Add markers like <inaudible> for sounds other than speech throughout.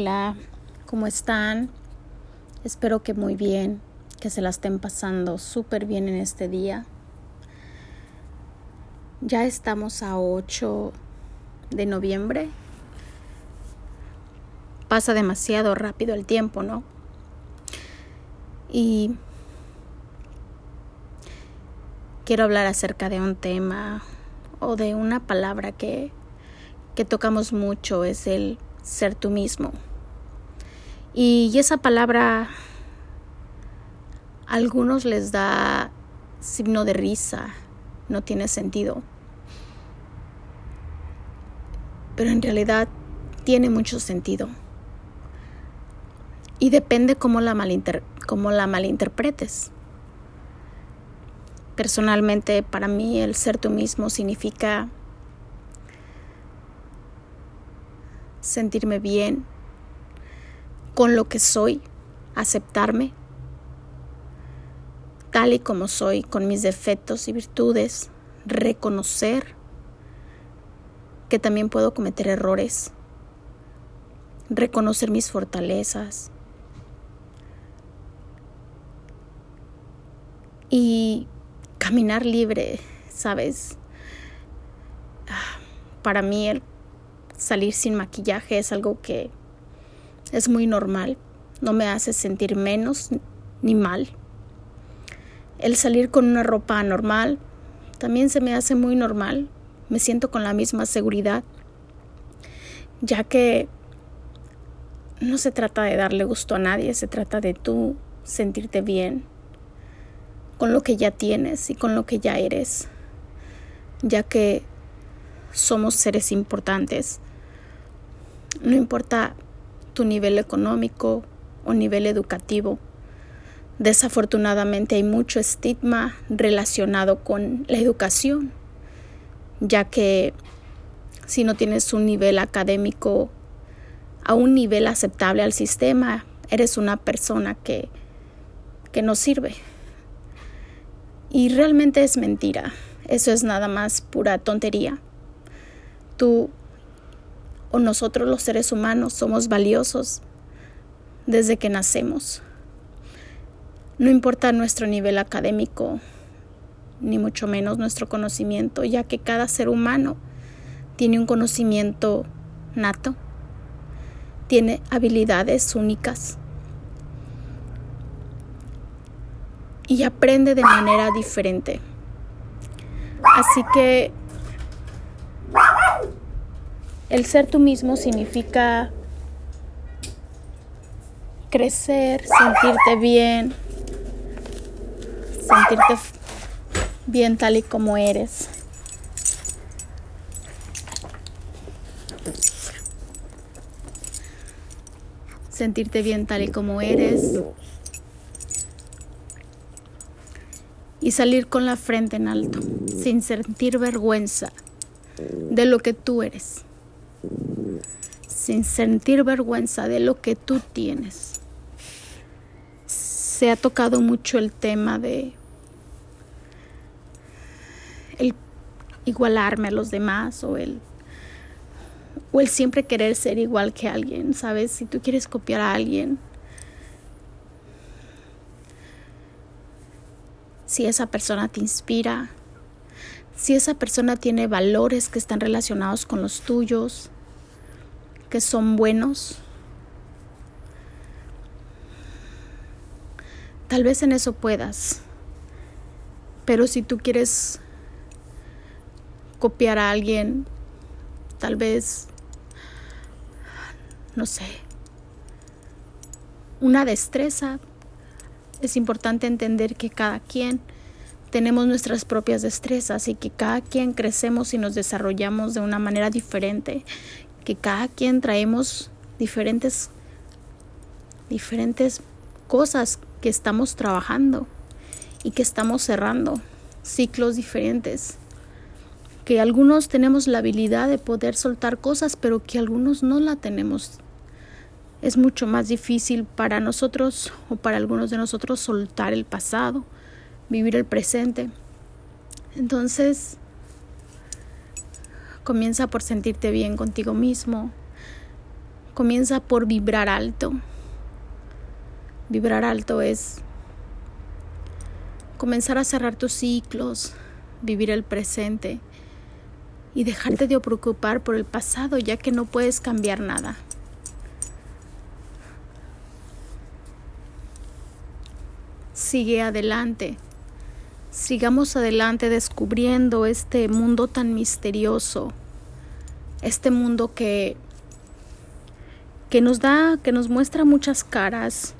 Hola, ¿cómo están? Espero que muy bien, que se la estén pasando súper bien en este día. Ya estamos a 8 de noviembre. Pasa demasiado rápido el tiempo, ¿no? Y quiero hablar acerca de un tema o de una palabra que, que tocamos mucho, es el ser tú mismo. Y esa palabra a algunos les da signo de risa, no tiene sentido. Pero en realidad tiene mucho sentido. Y depende cómo la, malinter cómo la malinterpretes. Personalmente, para mí el ser tú mismo significa sentirme bien con lo que soy, aceptarme tal y como soy, con mis defectos y virtudes, reconocer que también puedo cometer errores, reconocer mis fortalezas y caminar libre, ¿sabes? Ah, para mí el salir sin maquillaje es algo que es muy normal, no me hace sentir menos ni mal. El salir con una ropa normal también se me hace muy normal, me siento con la misma seguridad, ya que no se trata de darle gusto a nadie, se trata de tú sentirte bien con lo que ya tienes y con lo que ya eres, ya que somos seres importantes no importa tu nivel económico o nivel educativo. Desafortunadamente hay mucho estigma relacionado con la educación, ya que si no tienes un nivel académico a un nivel aceptable al sistema, eres una persona que, que no sirve. Y realmente es mentira. Eso es nada más pura tontería. Tú o nosotros los seres humanos somos valiosos desde que nacemos. No importa nuestro nivel académico, ni mucho menos nuestro conocimiento, ya que cada ser humano tiene un conocimiento nato, tiene habilidades únicas y aprende de manera diferente. Así que el ser tú mismo significa crecer, sentirte bien, sentirte bien tal y como eres. Sentirte bien tal y como eres. Y salir con la frente en alto, sin sentir vergüenza de lo que tú eres sin sentir vergüenza de lo que tú tienes. Se ha tocado mucho el tema de el igualarme a los demás o el o el siempre querer ser igual que alguien, ¿sabes? Si tú quieres copiar a alguien, si esa persona te inspira, si esa persona tiene valores que están relacionados con los tuyos, que son buenos, tal vez en eso puedas. Pero si tú quieres copiar a alguien, tal vez, no sé, una destreza, es importante entender que cada quien tenemos nuestras propias destrezas y que cada quien crecemos y nos desarrollamos de una manera diferente, que cada quien traemos diferentes diferentes cosas que estamos trabajando y que estamos cerrando ciclos diferentes que algunos tenemos la habilidad de poder soltar cosas pero que algunos no la tenemos es mucho más difícil para nosotros o para algunos de nosotros soltar el pasado vivir el presente. Entonces, comienza por sentirte bien contigo mismo, comienza por vibrar alto. Vibrar alto es comenzar a cerrar tus ciclos, vivir el presente y dejarte de preocupar por el pasado ya que no puedes cambiar nada. Sigue adelante. Sigamos adelante descubriendo este mundo tan misterioso, este mundo que que nos da, que nos muestra muchas caras.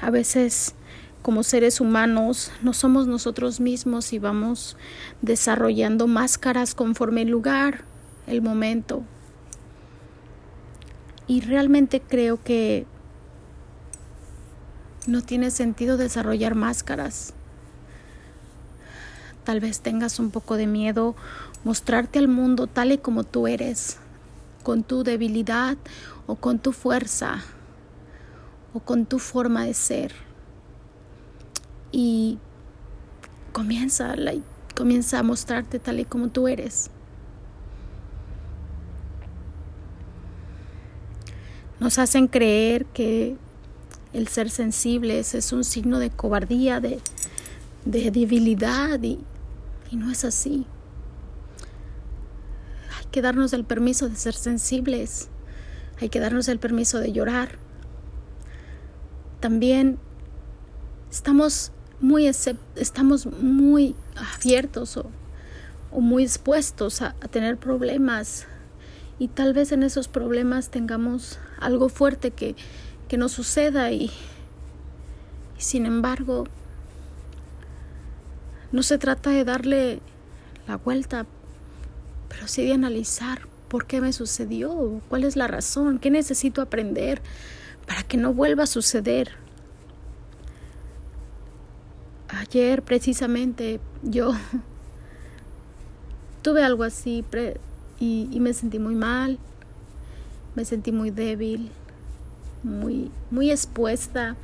A veces como seres humanos no somos nosotros mismos y vamos desarrollando máscaras conforme el lugar, el momento. Y realmente creo que no tiene sentido desarrollar máscaras. Tal vez tengas un poco de miedo mostrarte al mundo tal y como tú eres con tu debilidad o con tu fuerza o con tu forma de ser. Y comienza, comienza a mostrarte tal y como tú eres. Nos hacen creer que el ser sensibles es un signo de cobardía, de, debilidad y no es así. Que darnos el permiso de ser sensibles, hay que darnos el permiso de llorar. También estamos muy, estamos muy abiertos o, muy expuestos a, tener problemas. Y tal vez en esos problemas tengamos algo fuerte que, que nos suceda y, y sin embargo no se trata de darle la vuelta pero sí de analizar por qué me sucedió, cuál es la razón, qué necesito aprender para que no vuelva a suceder. Ayer precisamente yo <laughs> tuve algo así y, y, me sentí muy mal, me sentí muy débil, muy, muy expuesta.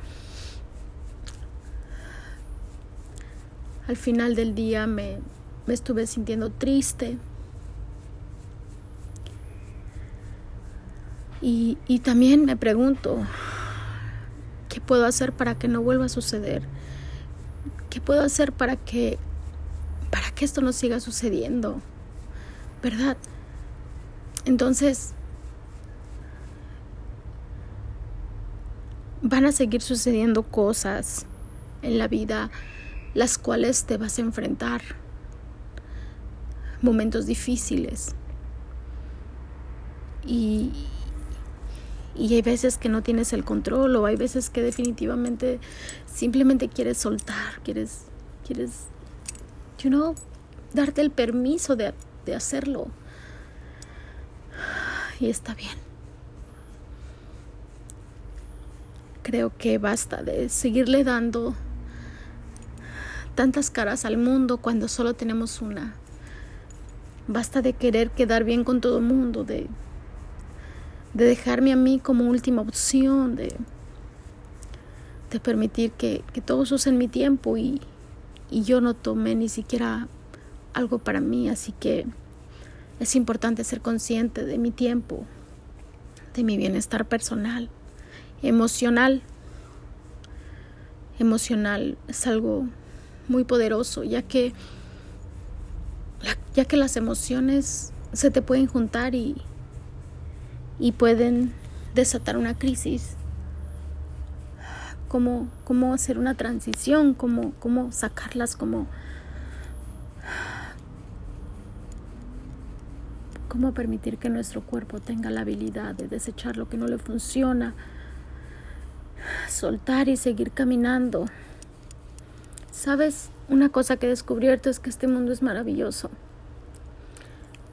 Al final del día me, me estuve sintiendo triste Y, y también me pregunto, ¿qué puedo hacer para que no vuelva a suceder? ¿Qué puedo hacer para que, para que esto no siga sucediendo? ¿Verdad? Entonces, van a seguir sucediendo cosas en la vida las cuales te vas a enfrentar. Momentos difíciles. Y, y hay veces que no tienes el control o hay veces que definitivamente simplemente quieres soltar, quieres, quieres, you know, darte el permiso de, de hacerlo. Y está bien. Creo que basta de seguirle dando tantas caras al mundo cuando solo tenemos una. Basta de querer quedar bien con todo el mundo, de de dejarme a mí como última opción, de, de permitir que, que todos usen mi tiempo y, y yo no tomé ni siquiera algo para mí, así que es importante ser consciente de mi tiempo, de mi bienestar personal, emocional. Emocional es algo muy poderoso, ya que ya que las emociones se te pueden juntar y, y pueden desatar una crisis. Cómo, cómo hacer una transición, cómo, cómo sacarlas, cómo, cómo permitir que nuestro cuerpo tenga la habilidad de desechar lo que no le funciona, soltar y seguir caminando. ¿Sabes? Una cosa que he descubierto es que este mundo es maravilloso.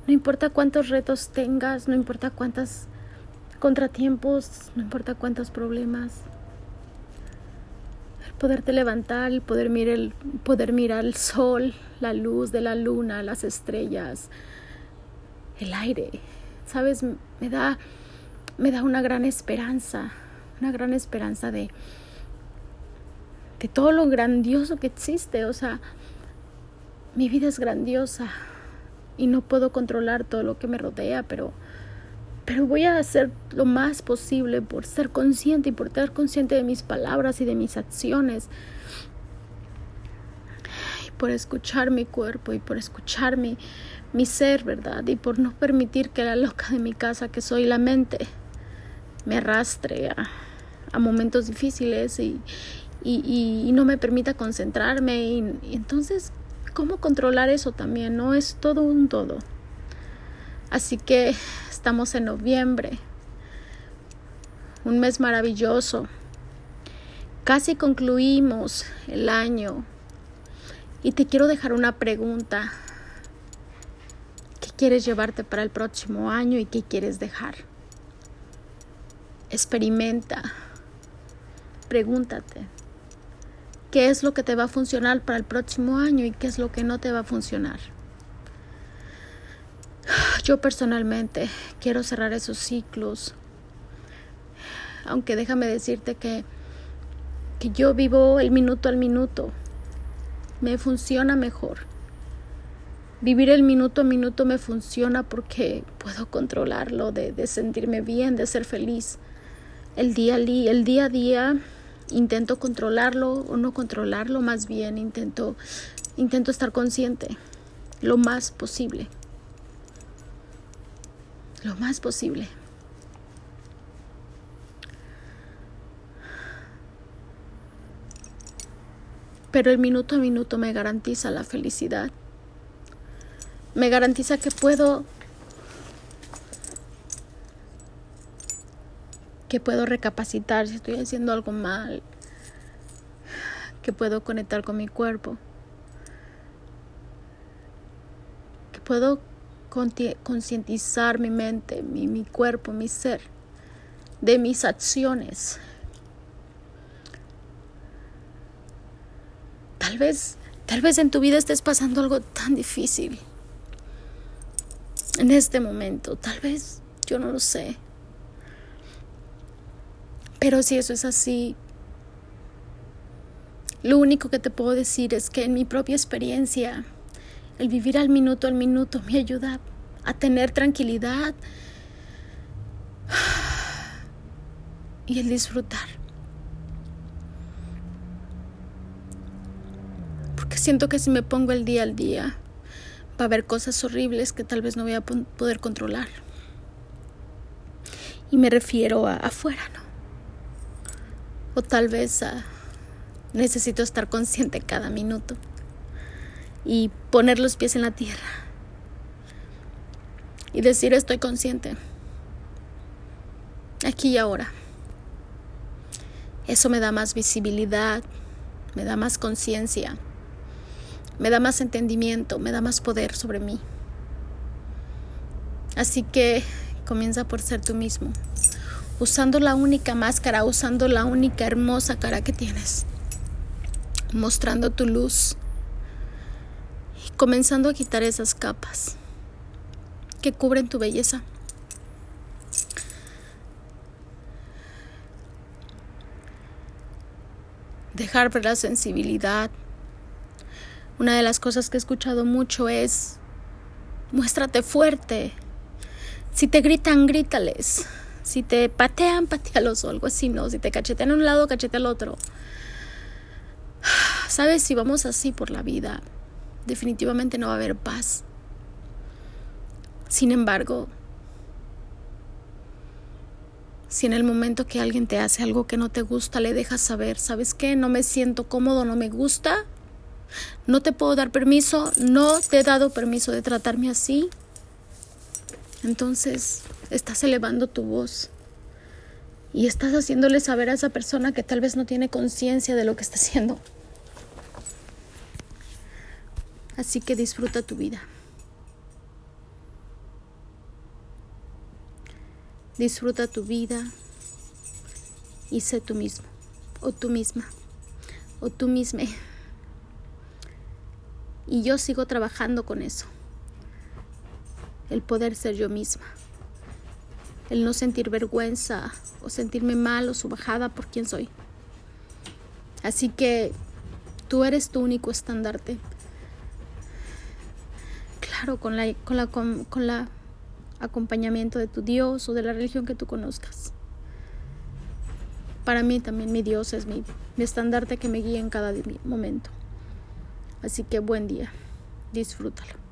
No importa cuántos retos tengas, no importa cuántas contratiempos, no importa cuántos problemas. El poderte levantar, el poder mirar el poder mirar el sol, la luz de la luna, las estrellas, el aire. Sabes, me da me da una gran esperanza, una gran esperanza de de todo lo grandioso que existe, o sea, mi vida es grandiosa y no puedo controlar todo lo que me rodea, pero pero voy a hacer lo más posible por ser consciente y por estar consciente de mis palabras y de mis acciones. Y por escuchar mi cuerpo y por escuchar mi, mi ser, ¿verdad? Y por no permitir que la loca de mi casa, que soy la mente, me arrastre a, a momentos difíciles y, y, y, no me permita concentrarme. Y, entonces, ¿cómo controlar eso también? No es todo un todo. Así que estamos en noviembre, un mes maravilloso. Casi concluimos el año y te quiero dejar una pregunta. ¿Qué quieres llevarte para el próximo año y qué quieres dejar? Experimenta, pregúntate, ¿qué es lo que te va a funcionar para el próximo año y qué es lo que no te va a funcionar? Yo personalmente quiero cerrar esos ciclos, aunque déjame decirte que, que yo vivo el minuto al minuto, me funciona mejor. Vivir el minuto a minuto me funciona porque puedo controlarlo, de, de sentirme bien, de ser feliz. El día, el día a día intento controlarlo o no controlarlo, más bien intento, intento estar consciente lo más posible lo más posible. Pero el minuto a minuto me garantiza la felicidad. Me garantiza que puedo que puedo recapacitar si estoy haciendo algo mal, que puedo conectar con mi cuerpo, que puedo concientizar mi mente, mi, mi cuerpo, mi ser, de mis acciones. Tal vez, tal vez en tu vida estés pasando algo tan difícil. En este momento, tal vez, yo no lo sé. Pero si eso es así, lo único que te puedo decir es que en mi propia experiencia, el vivir al minuto al minuto me ayuda a tener tranquilidad y el disfrutar. Porque siento que si me pongo el día al día, va a haber cosas horribles que tal vez no voy a poder controlar. Y me refiero a afuera, ¿no? O tal vez a necesito estar consciente cada minuto y poner los pies en la tierra y decir estoy consciente aquí y ahora. Eso me da más visibilidad, me da más conciencia, me da más entendimiento, me da más poder sobre mí. Así que comienza por ser tú mismo, usando la única máscara, usando la única hermosa cara que tienes, mostrando tu luz comenzando a quitar esas capas que cubren tu belleza. Dejar ver la sensibilidad. Una de las cosas que he escuchado mucho es, muéstrate fuerte. Si te gritan, grítales. Si te patean, <laughs> patealos o algo así, ¿no? Si te cachetean a un lado, cachete al otro. <sighs> ¿Sabes? Si vamos así por la vida, definitivamente no va a haber paz. Sin embargo, si en el momento que alguien te hace algo que no te gusta, le dejas saber, ¿sabes qué? No me siento cómodo, no me gusta, no te puedo dar permiso, no te he dado permiso de tratarme así. Entonces, estás elevando tu voz y estás haciéndole saber a esa persona que tal vez no tiene conciencia de lo que está haciendo. Así que disfruta tu vida. Disfruta tu vida y sé tú mismo, o tú misma, o tú misma. Y yo sigo trabajando con eso. El poder ser yo misma. El no sentir vergüenza o sentirme mal o subajada por quien soy. Así que tú eres tu único estandarte claro, con la, con la, con, la acompañamiento de tu Dios o de la religión que tú conozcas. Para mí también mi Dios es mi, mi estandarte que me guía en cada momento. Así que buen día, disfrútalo.